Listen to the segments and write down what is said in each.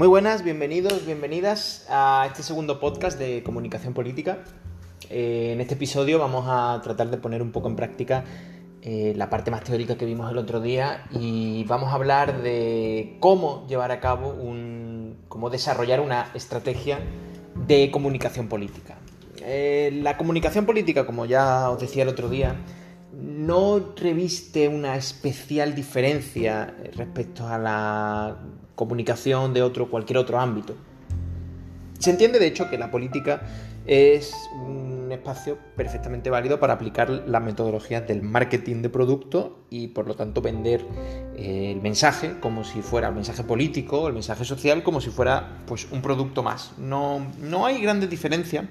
Muy buenas, bienvenidos, bienvenidas a este segundo podcast de comunicación política. Eh, en este episodio vamos a tratar de poner un poco en práctica eh, la parte más teórica que vimos el otro día y vamos a hablar de cómo llevar a cabo un, cómo desarrollar una estrategia de comunicación política. Eh, la comunicación política, como ya os decía el otro día, no reviste una especial diferencia respecto a la comunicación de otro, cualquier otro ámbito. Se entiende, de hecho, que la política es un espacio perfectamente válido para aplicar las metodologías del marketing de producto y, por lo tanto, vender eh, el mensaje como si fuera el mensaje político, el mensaje social, como si fuera pues, un producto más. No, no hay grandes diferencias.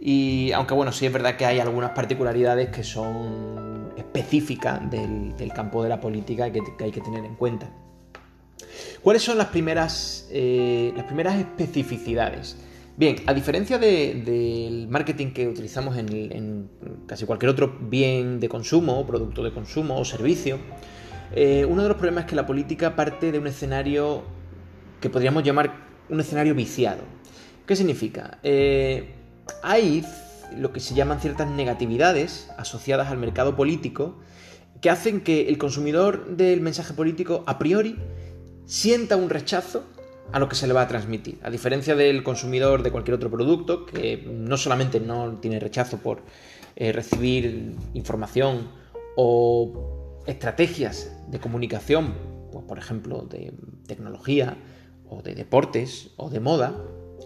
Y aunque bueno, sí es verdad que hay algunas particularidades que son específicas del, campo de la política que hay que tener en cuenta. ¿Cuáles son las primeras, eh, las primeras especificidades? Bien, a diferencia del marketing que utilizamos en, casi cualquier otro bien de consumo, producto de consumo o servicio, eh, uno de los problemas es que la política parte de un escenario que podríamos llamar un escenario viciado. ¿Qué significa? Eh, hay lo que se llaman ciertas negatividades asociadas al mercado político que hacen que el consumidor del mensaje político a priori sienta un rechazo a lo que se le va a transmitir. A diferencia del consumidor de cualquier otro producto, que no solamente no tiene rechazo por eh, recibir información o estrategias de comunicación, pues, por ejemplo, de tecnología o de deportes o de moda,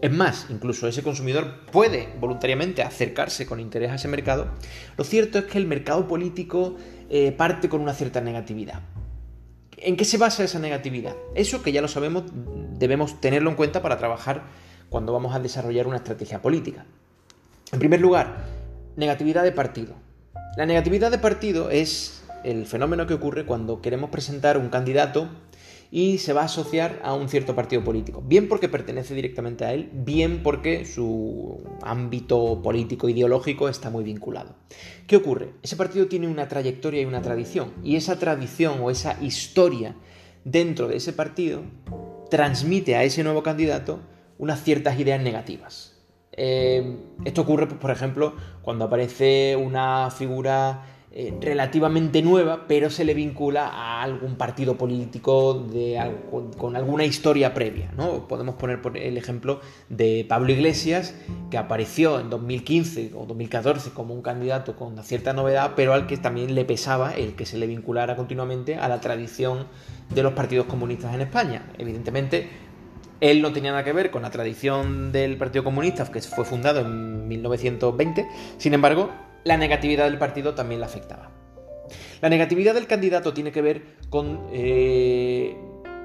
es más, incluso ese consumidor puede voluntariamente acercarse con interés a ese mercado, lo cierto es que el mercado político eh, parte con una cierta negatividad. ¿En qué se basa esa negatividad? Eso que ya lo sabemos, debemos tenerlo en cuenta para trabajar cuando vamos a desarrollar una estrategia política. En primer lugar, negatividad de partido. La negatividad de partido es el fenómeno que ocurre cuando queremos presentar un candidato y se va a asociar a un cierto partido político. Bien porque pertenece directamente a él, bien porque su ámbito político ideológico está muy vinculado. ¿Qué ocurre? Ese partido tiene una trayectoria y una tradición, y esa tradición o esa historia dentro de ese partido transmite a ese nuevo candidato unas ciertas ideas negativas. Eh, esto ocurre, pues, por ejemplo, cuando aparece una figura eh, relativamente nueva, pero se le vincula a algún partido político con, alguna historia previa. ¿no? Podemos poner el ejemplo de Pablo Iglesias, que apareció en 2015 o 2014 como un candidato con una cierta novedad, pero al que también le pesaba el que se le vinculara continuamente a la tradición de los partidos comunistas en España. Evidentemente, él no tenía nada que ver con la tradición del Partido Comunista, que fue fundado en 1920. Sin embargo, la negatividad del partido también la afectaba. La negatividad del candidato tiene que ver con eh,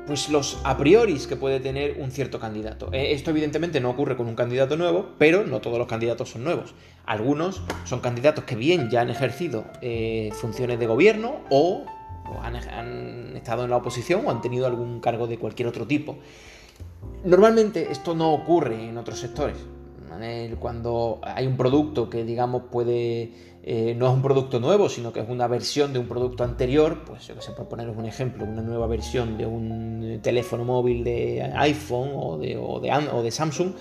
pues los a priori que puede tener un cierto candidato. Eh, esto evidentemente no ocurre con un candidato nuevo, pero no todos los candidatos son nuevos. Algunos son candidatos que bien ya han ejercido eh, funciones de gobierno o, han, han estado en la oposición o han tenido algún cargo de cualquier otro tipo. Normalmente esto no ocurre en otros sectores cuando hay un producto que digamos puede eh, no es un producto nuevo sino que es una versión de un producto anterior pues yo que sé por poneros un ejemplo una nueva versión de un teléfono móvil de iPhone o de, Samsung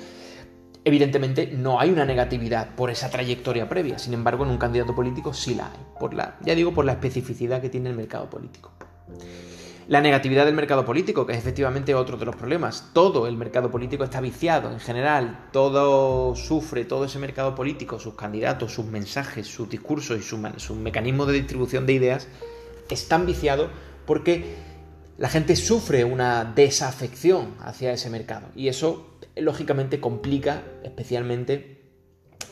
evidentemente no hay una negatividad por esa trayectoria previa. Sin embargo en un candidato político sí la hay ya digo por la especificidad que tiene el mercado político la negatividad del mercado político, que es efectivamente otro de los problemas. Todo el mercado político está viciado en general, todo sufre, todo ese mercado político, sus candidatos, sus mensajes, sus discursos y su, su mecanismo de distribución de ideas están viciados porque la gente sufre una desafección hacia ese mercado y eso lógicamente complica especialmente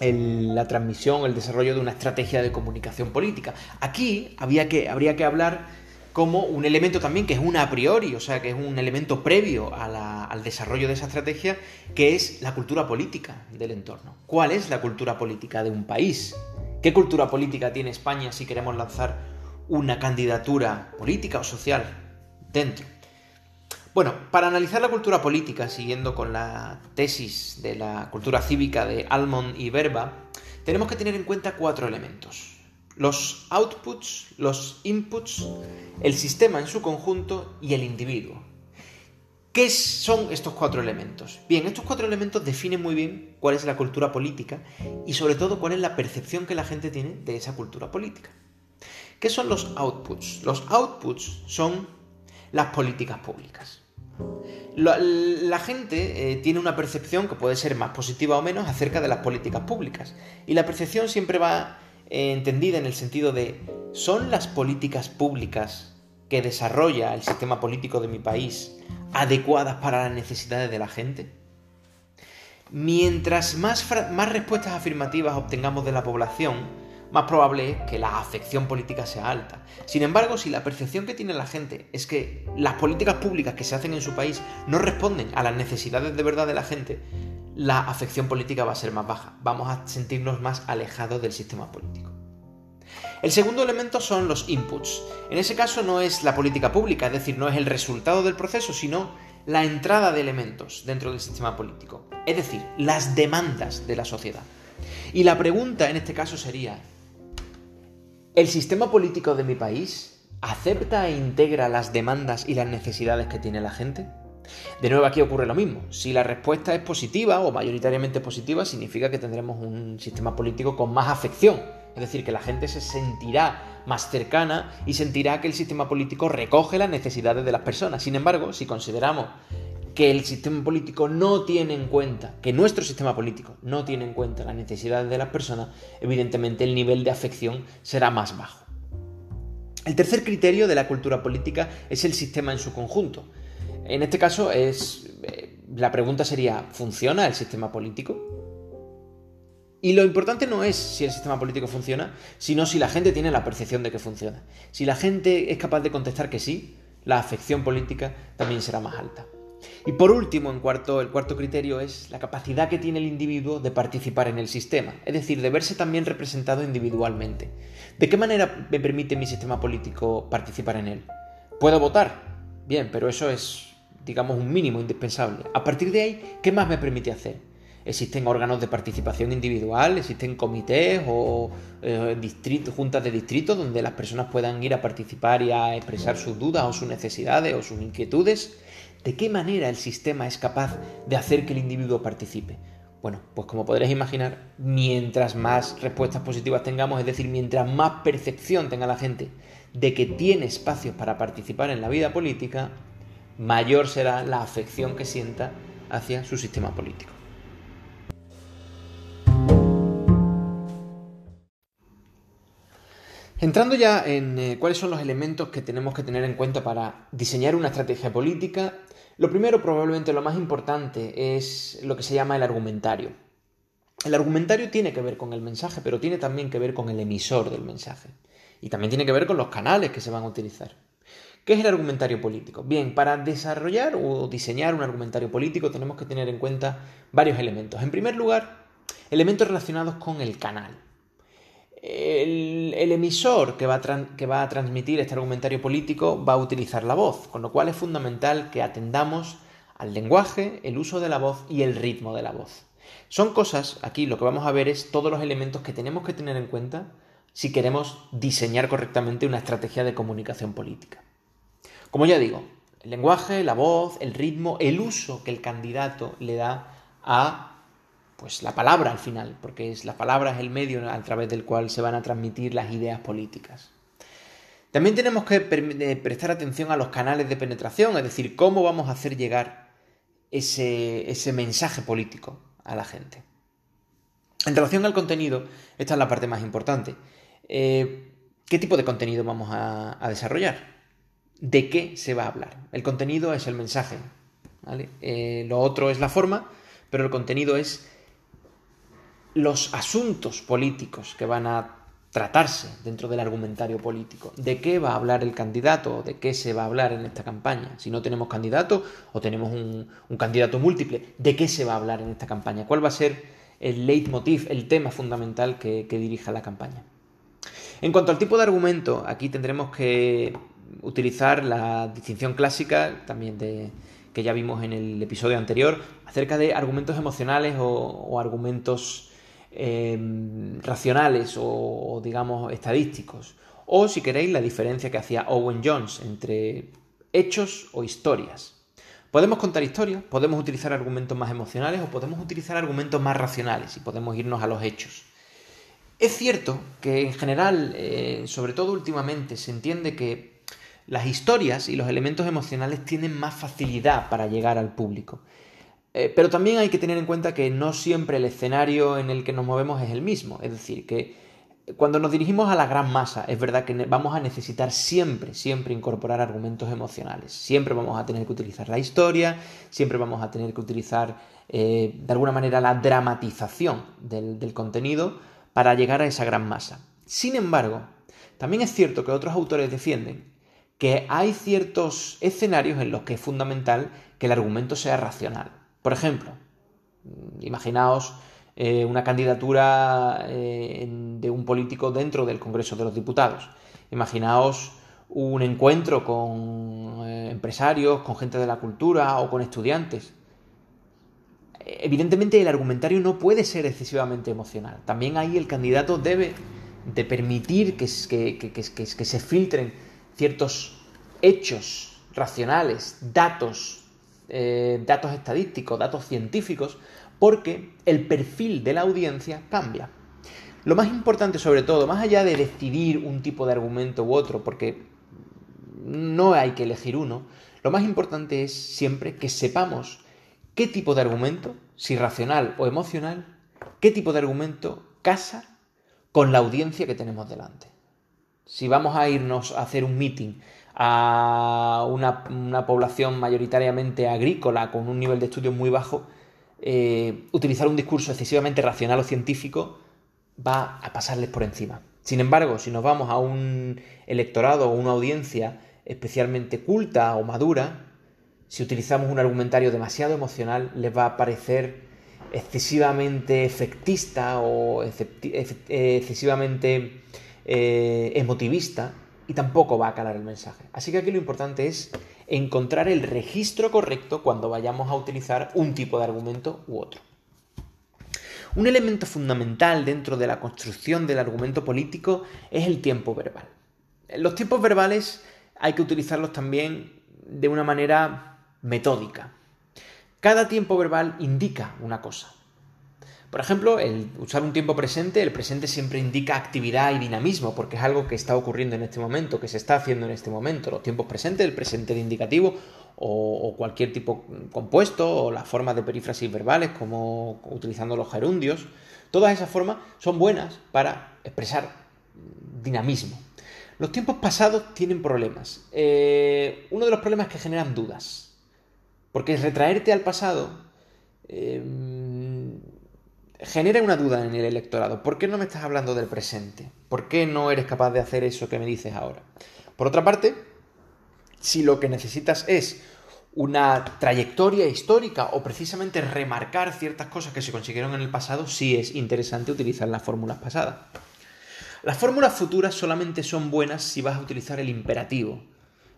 la transmisión, el desarrollo de una estrategia de comunicación política. Aquí había que, habría que hablar como un elemento también que es un a priori, o sea, que es un elemento previo al desarrollo de esa estrategia, que es la cultura política del entorno. ¿Cuál es la cultura política de un país? ¿Qué cultura política tiene España si queremos lanzar una candidatura política o social dentro? Bueno, para analizar la cultura política, siguiendo con la tesis de la cultura cívica de Almond y Verba, tenemos que tener en cuenta cuatro elementos los outputs, los inputs, el sistema en su conjunto y el individuo. ¿Qué son estos cuatro elementos? Bien, estos cuatro elementos definen muy bien cuál es la cultura política y sobre todo cuál es la percepción que la gente tiene de esa cultura política. ¿Qué son los outputs? Los outputs son las políticas públicas. La, gente eh, tiene una percepción que puede ser más positiva o menos acerca de las políticas públicas. Y la percepción siempre va entendida en el sentido de, ¿son las políticas públicas que desarrolla el sistema político de mi país adecuadas para las necesidades de la gente? Mientras más, más respuestas afirmativas obtengamos de la población, más probable es que la afección política sea alta. Sin embargo, si la percepción que tiene la gente es que las políticas públicas que se hacen en su país no responden a las necesidades de verdad de la gente, la afección política va a ser más baja. Vamos a sentirnos más alejados del sistema político. El segundo elemento son los inputs. En ese caso no es la política pública, es decir, no es el resultado del proceso, sino la entrada de elementos dentro del sistema político, es decir, las demandas de la sociedad. Y la pregunta en este caso sería, ¿el sistema político de mi país acepta e integra las demandas y las necesidades que tiene la gente? De nuevo aquí ocurre lo mismo. Si la respuesta es positiva o mayoritariamente positiva, significa que tendremos un sistema político con más afección es decir, que la gente se sentirá más cercana y sentirá que el sistema político recoge las necesidades de las personas. Sin embargo, si consideramos que el sistema político no tiene en cuenta, que nuestro sistema político no tiene en cuenta las necesidades de las personas, evidentemente el nivel de afección será más bajo. El tercer criterio de la cultura política es el sistema en su conjunto. En este caso es eh, la pregunta sería ¿funciona el sistema político? Y lo importante no es si el sistema político funciona, sino si la gente tiene la percepción de que funciona. Si la gente es capaz de contestar que sí, la afección política también será más alta. Y por último, en cuarto, el cuarto criterio es la capacidad que tiene el individuo de participar en el sistema, es decir, de verse también representado individualmente. ¿De qué manera me permite mi sistema político participar en él? ¿Puedo votar? Bien, pero eso es, digamos, un mínimo indispensable. A partir de ahí, ¿qué más me permite hacer? existen órganos de participación individual, existen comités o eh, juntas de distritos donde las personas puedan ir a participar y a expresar sus dudas o sus necesidades o sus inquietudes. ¿De qué manera el sistema es capaz de hacer que el individuo participe? Bueno, pues como podréis imaginar, mientras más respuestas positivas tengamos, es decir, mientras más percepción tenga la gente de que tiene espacios para participar en la vida política, mayor será la afección que sienta hacia su sistema político. Entrando ya en eh, cuáles son los elementos que tenemos que tener en cuenta para diseñar una estrategia política, lo primero, probablemente lo más importante, es lo que se llama el argumentario. El argumentario tiene que ver con el mensaje, pero tiene también que ver con el emisor del mensaje. Y también tiene que ver con los canales que se van a utilizar. ¿Qué es el argumentario político? Bien, para desarrollar o diseñar un argumentario político tenemos que tener en cuenta varios elementos. En primer lugar, elementos relacionados con el canal el, emisor que va, a transmitir este argumentario político va a utilizar la voz, con lo cual es fundamental que atendamos al lenguaje, el uso de la voz y el ritmo de la voz. Son cosas, aquí lo que vamos a ver es todos los elementos que tenemos que tener en cuenta si queremos diseñar correctamente una estrategia de comunicación política. Como ya digo, el lenguaje, la voz, el ritmo, el uso que el candidato le da a pues la palabra al final, porque es, la palabra es el medio a través del cual se van a transmitir las ideas políticas. También tenemos que prestar atención a los canales de penetración, es decir, cómo vamos a hacer llegar ese, ese mensaje político a la gente. En relación al contenido, esta es la parte más importante. Eh, ¿Qué tipo de contenido vamos a, desarrollar? ¿De qué se va a hablar? El contenido es el mensaje, eh, lo otro es la forma, pero el contenido es los asuntos políticos que van a tratarse dentro del argumentario político. ¿De qué va a hablar el candidato? ¿De qué se va a hablar en esta campaña? Si no tenemos candidato o tenemos un, candidato múltiple, ¿de qué se va a hablar en esta campaña? ¿Cuál va a ser el leitmotiv, el tema fundamental que, que dirija la campaña? En cuanto al tipo de argumento, aquí tendremos que utilizar la distinción clásica también de, que ya vimos en el episodio anterior acerca de argumentos emocionales o argumentos Em, racionales o, digamos, estadísticos. O, si queréis, la diferencia que hacía Owen Jones entre hechos o historias. Podemos contar historias, podemos utilizar argumentos más emocionales o podemos utilizar argumentos más racionales y podemos irnos a los hechos. Es cierto que en general, eh, sobre todo últimamente, se entiende que las historias y los elementos emocionales tienen más facilidad para llegar al público. Eh, pero también hay que tener en cuenta que no siempre el escenario en el que nos movemos es el mismo. Es decir, que cuando nos dirigimos a la gran masa, es verdad que vamos a necesitar siempre, siempre incorporar argumentos emocionales. Siempre vamos a tener que utilizar la historia, siempre vamos a tener que utilizar eh, de alguna manera la dramatización del contenido para llegar a esa gran masa. Sin embargo, también es cierto que otros autores defienden que hay ciertos escenarios en los que es fundamental que el argumento sea racional. Por ejemplo, imaginaos eh, una candidatura eh, de un político dentro del Congreso de los Diputados. Imaginaos un encuentro con eh, empresarios, con gente de la cultura o con estudiantes evidentemente el argumentario no puede ser excesivamente emocional. También ahí el candidato debe de permitir que, se filtren ciertos hechos racionales, datos, eh, datos estadísticos, datos científicos, porque el perfil de la audiencia cambia. Lo más importante sobre todo, más allá de decidir un tipo de argumento u otro, porque no hay que elegir uno, lo más importante es siempre que sepamos qué tipo de argumento, si racional o emocional, qué tipo de argumento casa con la audiencia que tenemos delante. Si vamos a irnos a hacer un meeting a una, población mayoritariamente agrícola con un nivel de estudio muy bajo, eh, utilizar un discurso excesivamente racional o científico va a pasarles por encima. Sin embargo, si nos vamos a un electorado o una audiencia especialmente culta o madura, si utilizamos un argumentario demasiado emocional, les va a parecer excesivamente efectista o excesivamente eh, emotivista y tampoco va a calar el mensaje. Así que aquí lo importante es encontrar el registro correcto cuando vayamos a utilizar un tipo de argumento u otro. Un elemento fundamental dentro de la construcción del argumento político es el tiempo verbal. Los tiempos verbales hay que utilizarlos también de una manera metódica. Cada tiempo verbal indica una cosa. Por ejemplo, el usar un tiempo presente, el presente siempre indica actividad y dinamismo, porque es algo que está ocurriendo en este momento, que se está haciendo en este momento. Los tiempos presentes, el presente de indicativo o, cualquier tipo compuesto, o las formas de perífrasis verbales, como utilizando los gerundios, todas esas formas son buenas para expresar dinamismo. Los tiempos pasados tienen problemas. Eh, uno de los problemas es que generan dudas. Porque retraerte al pasado em, genera una duda en el electorado. ¿Por qué no me estás hablando del presente? ¿Por qué no eres capaz de hacer eso que me dices ahora? Por otra parte, si lo que necesitas es una trayectoria histórica o precisamente remarcar ciertas cosas que se consiguieron en el pasado, sí es interesante utilizar las fórmulas pasadas. Las fórmulas futuras solamente son buenas si vas a utilizar el imperativo.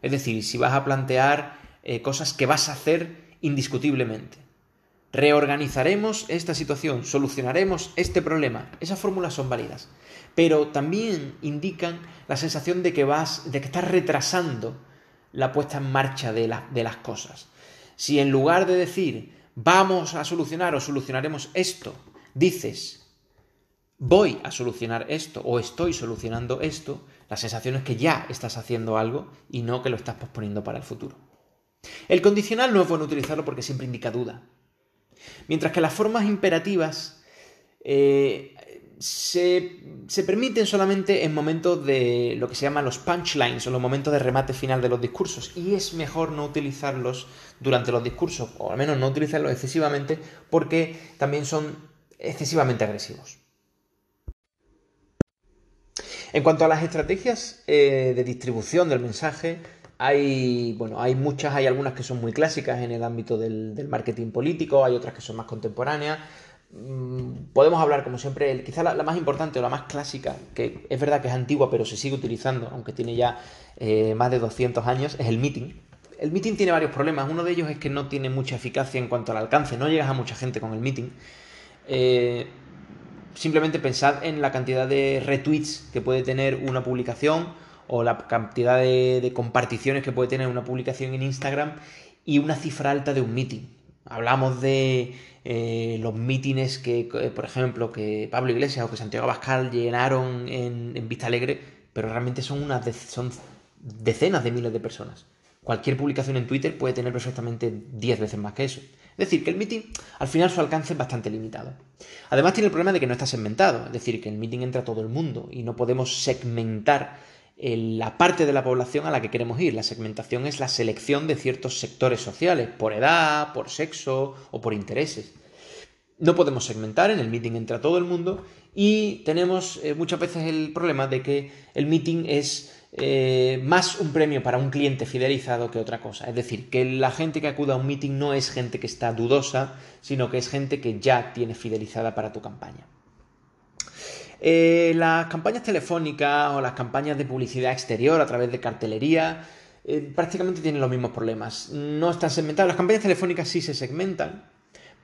Es decir, si vas a plantear eh, cosas que vas a hacer indiscutiblemente. Reorganizaremos esta situación, solucionaremos este problema. Esas fórmulas son válidas. Pero también indican la sensación de que vas, de que estás retrasando la puesta en marcha de, de las cosas. Si en lugar de decir vamos a solucionar o solucionaremos esto, dices voy a solucionar esto o estoy solucionando esto, la sensación es que ya estás haciendo algo y no que lo estás posponiendo para el futuro. El condicional no es bueno utilizarlo porque siempre indica duda. Mientras que las formas imperativas eh, se, permiten solamente en momentos de lo que se llaman los punchlines o los momentos de remate final de los discursos. Y es mejor no utilizarlos durante los discursos, o al menos no utilizarlos excesivamente, porque también son excesivamente agresivos. En cuanto a las estrategias eh, de distribución del mensaje, hay, bueno, hay muchas, hay algunas que son muy clásicas en el ámbito del, marketing político, hay otras que son más contemporáneas. Mm, podemos hablar, como siempre, quizá la, más importante o la más clásica, que es verdad que es antigua, pero se sigue utilizando, aunque tiene ya eh, más de 200 años, es el meeting. El meeting tiene varios problemas. Uno de ellos es que no tiene mucha eficacia en cuanto al alcance, no llegas a mucha gente con el meeting. Eh, simplemente pensad en la cantidad de retweets que puede tener una publicación o la cantidad de, comparticiones que puede tener una publicación en Instagram y una cifra alta de un meeting. Hablamos de eh, los mítines que, por ejemplo, que Pablo Iglesias o que Santiago Abascal llenaron en, en Vista Alegre, pero realmente son, unas decenas de miles de personas. Cualquier publicación en Twitter puede tener perfectamente 10 veces más que eso. Es decir, que el meeting al final su alcance es bastante limitado. Además tiene el problema de que no está segmentado, es decir, que el meeting entra a todo el mundo y no podemos segmentar la parte de la población a la que queremos ir. La segmentación es la selección de ciertos sectores sociales, por edad, por sexo o por intereses. No podemos segmentar, en el meeting entra todo el mundo y tenemos eh, muchas veces el problema de que el meeting es eh, más un premio para un cliente fidelizado que otra cosa. Es decir, que la gente que acuda a un meeting no es gente que está dudosa, sino que es gente que ya tiene fidelizada para tu campaña. Eh, las campañas telefónicas o las campañas de publicidad exterior a través de cartelería eh, prácticamente tienen los mismos problemas. No están segmentadas. Las campañas telefónicas sí se segmentan,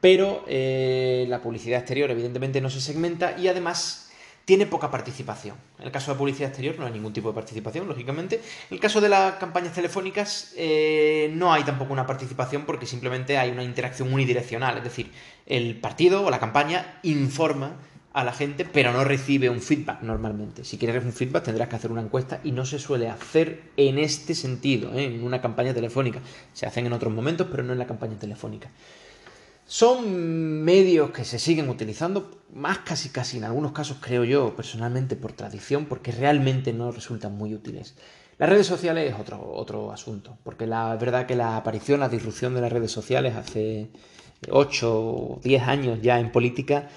pero la publicidad exterior evidentemente no se segmenta y además tiene poca participación. En el caso de la publicidad exterior no hay ningún tipo de participación, lógicamente. En el caso de las campañas telefónicas eh, no hay tampoco una participación porque simplemente hay una interacción unidireccional. Es decir, el partido o la campaña informa a la gente, pero no recibe un feedback normalmente. Si quieres un feedback tendrás que hacer una encuesta y no se suele hacer en este sentido, ¿eh? en una campaña telefónica. Se hacen en otros momentos, pero no en la campaña telefónica. Son medios que se siguen utilizando, más casi casi en algunos casos creo yo personalmente por tradición, porque realmente no resultan muy útiles. Las redes sociales es otro, otro asunto, porque la verdad que la aparición, la disrupción de las redes sociales hace 8 o 10 años ya en política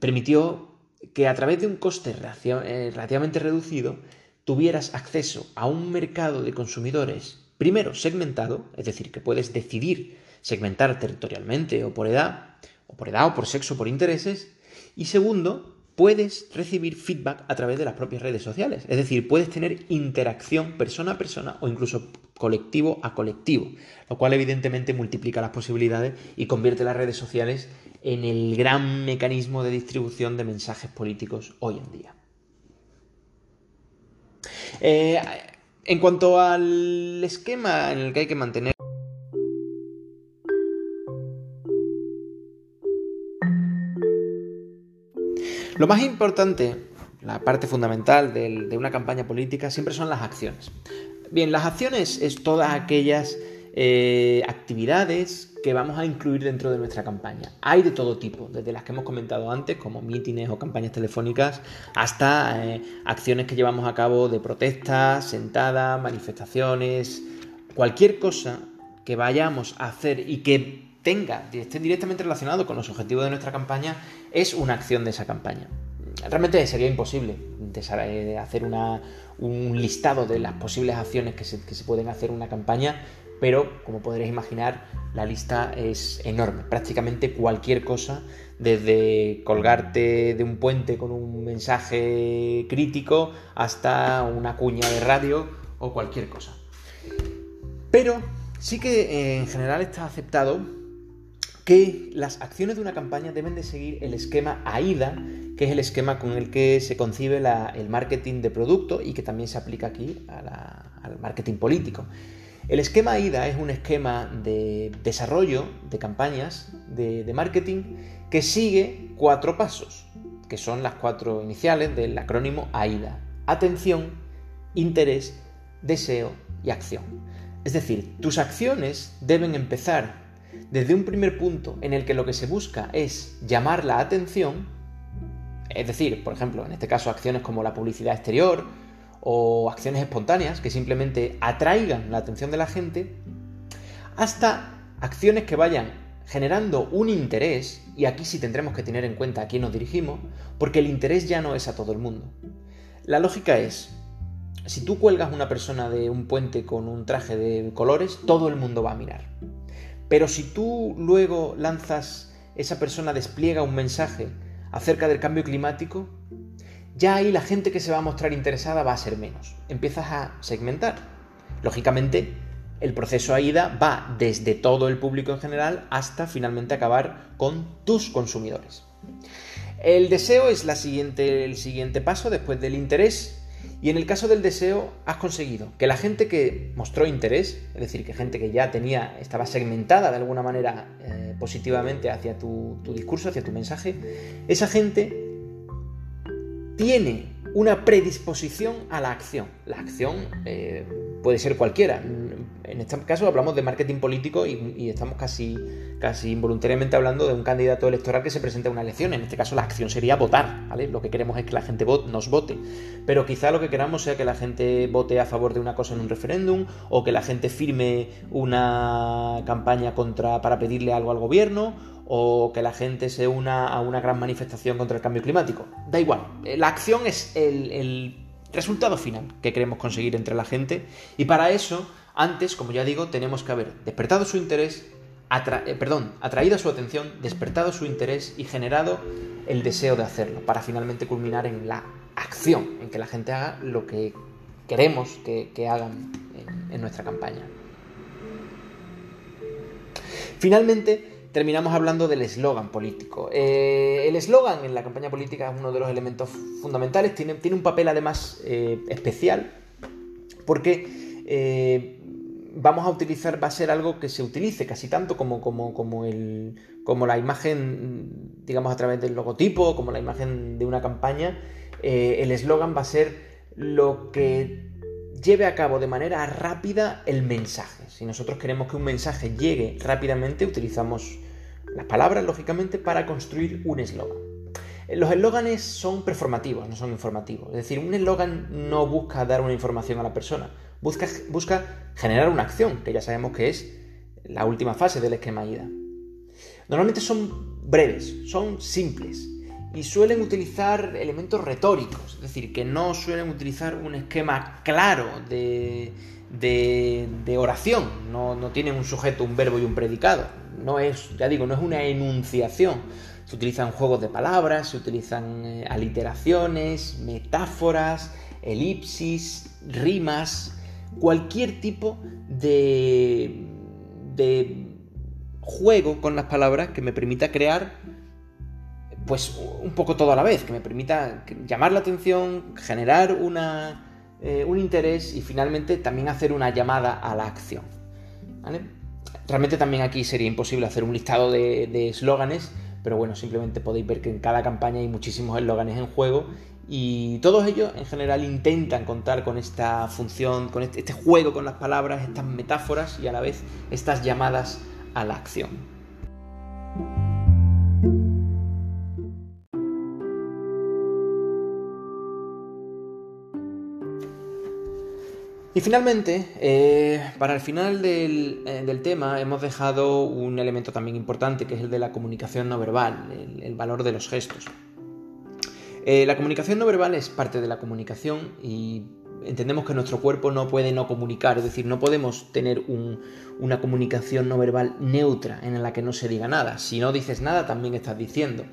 permitió que a través de un coste eh, relativamente reducido tuvieras acceso a un mercado de consumidores, primero segmentado, es decir, que puedes decidir segmentar territorialmente o por edad, o por edad o por sexo, o por intereses. Y segundo, puedes recibir feedback a través de las propias redes sociales. Es decir, puedes tener interacción persona a persona o incluso colectivo a colectivo, lo cual evidentemente multiplica las posibilidades y convierte las redes sociales en el gran mecanismo de distribución de mensajes políticos hoy en día. Eh, en cuanto al esquema en el que hay que mantener Lo más importante, la parte fundamental de, una campaña política, siempre son las acciones. Bien, las acciones es todas aquellas eh, actividades que vamos a incluir dentro de nuestra campaña. Hay de todo tipo, desde las que hemos comentado antes, como mítines o campañas telefónicas, hasta eh, acciones que llevamos a cabo de protestas, sentadas, manifestaciones, cualquier cosa que vayamos a hacer y que tenga, esté directamente relacionado con los objetivos de nuestra campaña, es una acción de esa campaña. Realmente sería imposible eh, hacer un listado de las posibles acciones que se, que se pueden hacer en una campaña, pero como podréis imaginar, la lista es enorme. Prácticamente cualquier cosa, desde colgarte de un puente con un mensaje crítico hasta una cuña de radio o cualquier cosa. Pero sí que en general está aceptado que las acciones de una campaña deben de seguir el esquema AIDA, que es el esquema con el que se concibe el marketing de producto y que también se aplica aquí al marketing político. El esquema AIDA es un esquema de desarrollo de campañas de, de marketing que sigue cuatro pasos, que son las cuatro iniciales del acrónimo AIDA. Atención, interés, deseo y acción. Es decir, tus acciones deben empezar desde un primer punto en el que lo que se busca es llamar la atención, es decir, por ejemplo, en este caso acciones como la publicidad exterior o acciones espontáneas que simplemente atraigan la atención de la gente, hasta acciones que vayan generando un interés, y aquí sí tendremos que tener en cuenta a quién nos dirigimos, porque el interés ya no es a todo el mundo. La lógica es, si tú cuelgas una persona de un puente con un traje de colores, todo el mundo va a mirar. Pero si tú luego lanzas, esa persona despliega un mensaje acerca del cambio climático, ya ahí la gente que se va a mostrar interesada va a ser menos. Empiezas a segmentar. Lógicamente, el proceso AIDA va desde todo el público en general hasta finalmente acabar con tus consumidores. El deseo es la siguiente, el siguiente paso después del interés Y en el caso del deseo, has conseguido que la gente que mostró interés, es decir, que gente que ya tenía, estaba segmentada de alguna manera eh, positivamente hacia tu, tu discurso, hacia tu mensaje, esa gente tiene una predisposición a la acción. La acción eh, puede ser cualquiera. En este caso hablamos de marketing político y, estamos casi, casi involuntariamente hablando de un candidato electoral que se presenta a una elección. En este caso la acción sería votar. ¿vale? Lo que queremos es que la gente nos vote. Pero quizá lo que queramos sea que la gente vote a favor de una cosa en un referéndum o que la gente firme una campaña contra, para pedirle algo al gobierno o que la gente se una a una gran manifestación contra el cambio climático. Da igual, eh, la acción es el, resultado final que queremos conseguir entre la gente y para eso, antes, como ya digo, tenemos que haber despertado su interés, eh, perdón, atraído su atención, despertado su interés y generado el deseo de hacerlo, para finalmente culminar en la acción, en que la gente haga lo que queremos que, hagan en nuestra campaña. Finalmente, terminamos hablando del eslogan político. Eh, el eslogan en la campaña política es uno de los elementos fundamentales, tiene, tiene un papel además eh, especial, porque eh, vamos a utilizar, va a ser algo que se utilice casi tanto como, como, como, el, como la imagen, digamos, a través del logotipo, como la imagen de una campaña. el eslogan va a ser lo que lleve a cabo de manera rápida el mensaje. Si nosotros queremos que un mensaje llegue rápidamente, utilizamos las palabras, lógicamente, para construir un eslogan. Los eslóganes son performativos, no son informativos. Es decir, un eslogan no busca dar una información a la persona, busca, busca generar una acción, que ya sabemos que es la última fase del esquema IDA. Normalmente son breves, son simples, y suelen utilizar elementos retóricos, es decir, que no suelen utilizar un esquema claro de, oración, no, tienen un sujeto, un verbo y un predicado, no es, ya digo, no es una enunciación, se utilizan juegos de palabras, se utilizan eh, aliteraciones, metáforas, elipsis, rimas, cualquier tipo de, de juego con las palabras que me permita crear pues un poco todo a la vez, que me permita llamar la atención, generar una, eh, un interés y finalmente también hacer una llamada a la acción. Realmente también aquí sería imposible hacer un listado de eslóganes, pero bueno, simplemente podéis ver que en cada campaña hay muchísimos eslóganes en juego y todos ellos en general intentan contar con esta función, con este, este juego con las palabras, estas metáforas y a la vez estas llamadas a la acción. Y finalmente, eh, para el final eh, del, tema, hemos dejado un elemento también importante, que es el de la comunicación no verbal, el, valor de los gestos. Eh, la comunicación no verbal es parte de la comunicación y entendemos que nuestro cuerpo no puede no comunicar, es decir, no podemos tener una comunicación no verbal neutra en la que no se diga nada. Si no dices nada, también estás diciendo.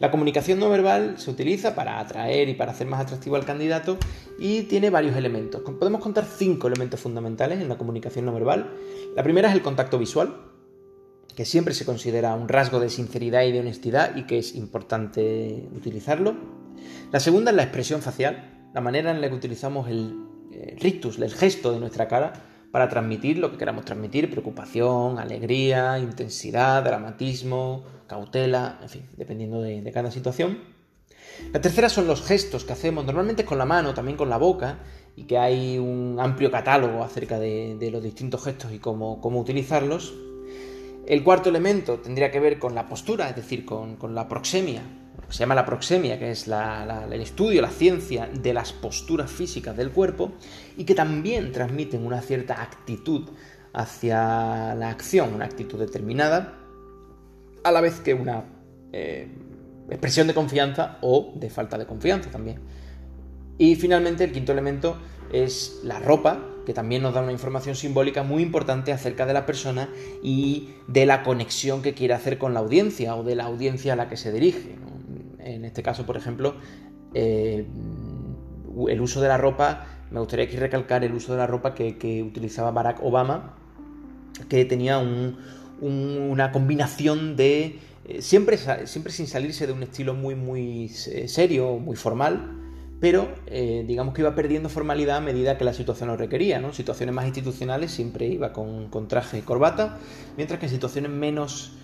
La comunicación no verbal se utiliza para atraer y para hacer más atractivo al candidato y tiene varios elementos. Podemos contar cinco elementos fundamentales en la comunicación no verbal. La primera es el contacto visual, que siempre se considera un rasgo de sinceridad y de honestidad y que es importante utilizarlo. La segunda es la expresión facial, la manera en la que utilizamos el, el rictus, el gesto de nuestra cara para transmitir lo que queramos transmitir, preocupación, alegría, intensidad, dramatismo, cautela, en fin, dependiendo de, cada situación. La tercera son los gestos que hacemos, normalmente con la mano, también con la boca, y que hay un amplio catálogo acerca de, los distintos gestos y cómo, cómo, utilizarlos. El cuarto elemento tendría que ver con la postura, es decir, con, con la proxemia, se llama la proxemia, que es el estudio, la ciencia de las posturas físicas del cuerpo, y que también transmiten una cierta actitud hacia la acción, una actitud determinada, a la vez que una eh, expresión de confianza o de falta de confianza también. Y finalmente el quinto elemento es la ropa, que también nos da una información simbólica muy importante acerca de la persona y de la conexión que quiere hacer con la audiencia o de la audiencia a la que se dirige. En este caso, por ejemplo, eh, el uso de la ropa, me gustaría aquí recalcar el uso de la ropa que, utilizaba Barack Obama, que tenía una combinación de... Eh, siempre, siempre sin salirse de un estilo muy, muy eh, serio, muy formal, pero eh, digamos que iba perdiendo formalidad a medida que la situación lo requería. ¿no? Situaciones más institucionales siempre iba con, traje y corbata, mientras que en situaciones menos,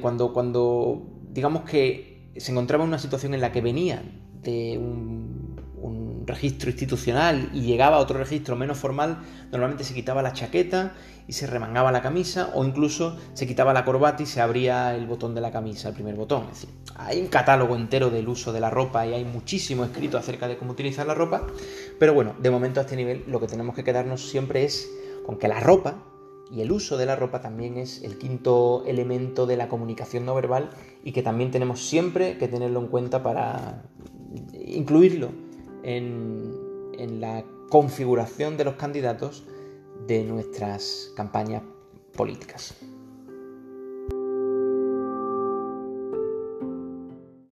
cuando, cuando digamos que se encontraba en una situación en la que venía de un registro institucional y llegaba a otro registro menos formal, normalmente se quitaba la chaqueta y se remangaba la camisa o incluso se quitaba la corbata y se abría el botón de la camisa, el primer botón. Es decir, hay un catálogo entero del uso de la ropa y hay muchísimo escrito acerca de cómo utilizar la ropa, pero bueno, de momento a este nivel lo que tenemos que quedarnos siempre es con que la ropa y el uso de la ropa también es el quinto elemento de la comunicación no verbal y que también tenemos siempre que tenerlo en cuenta para incluirlo en, la configuración de los candidatos de nuestras campañas políticas.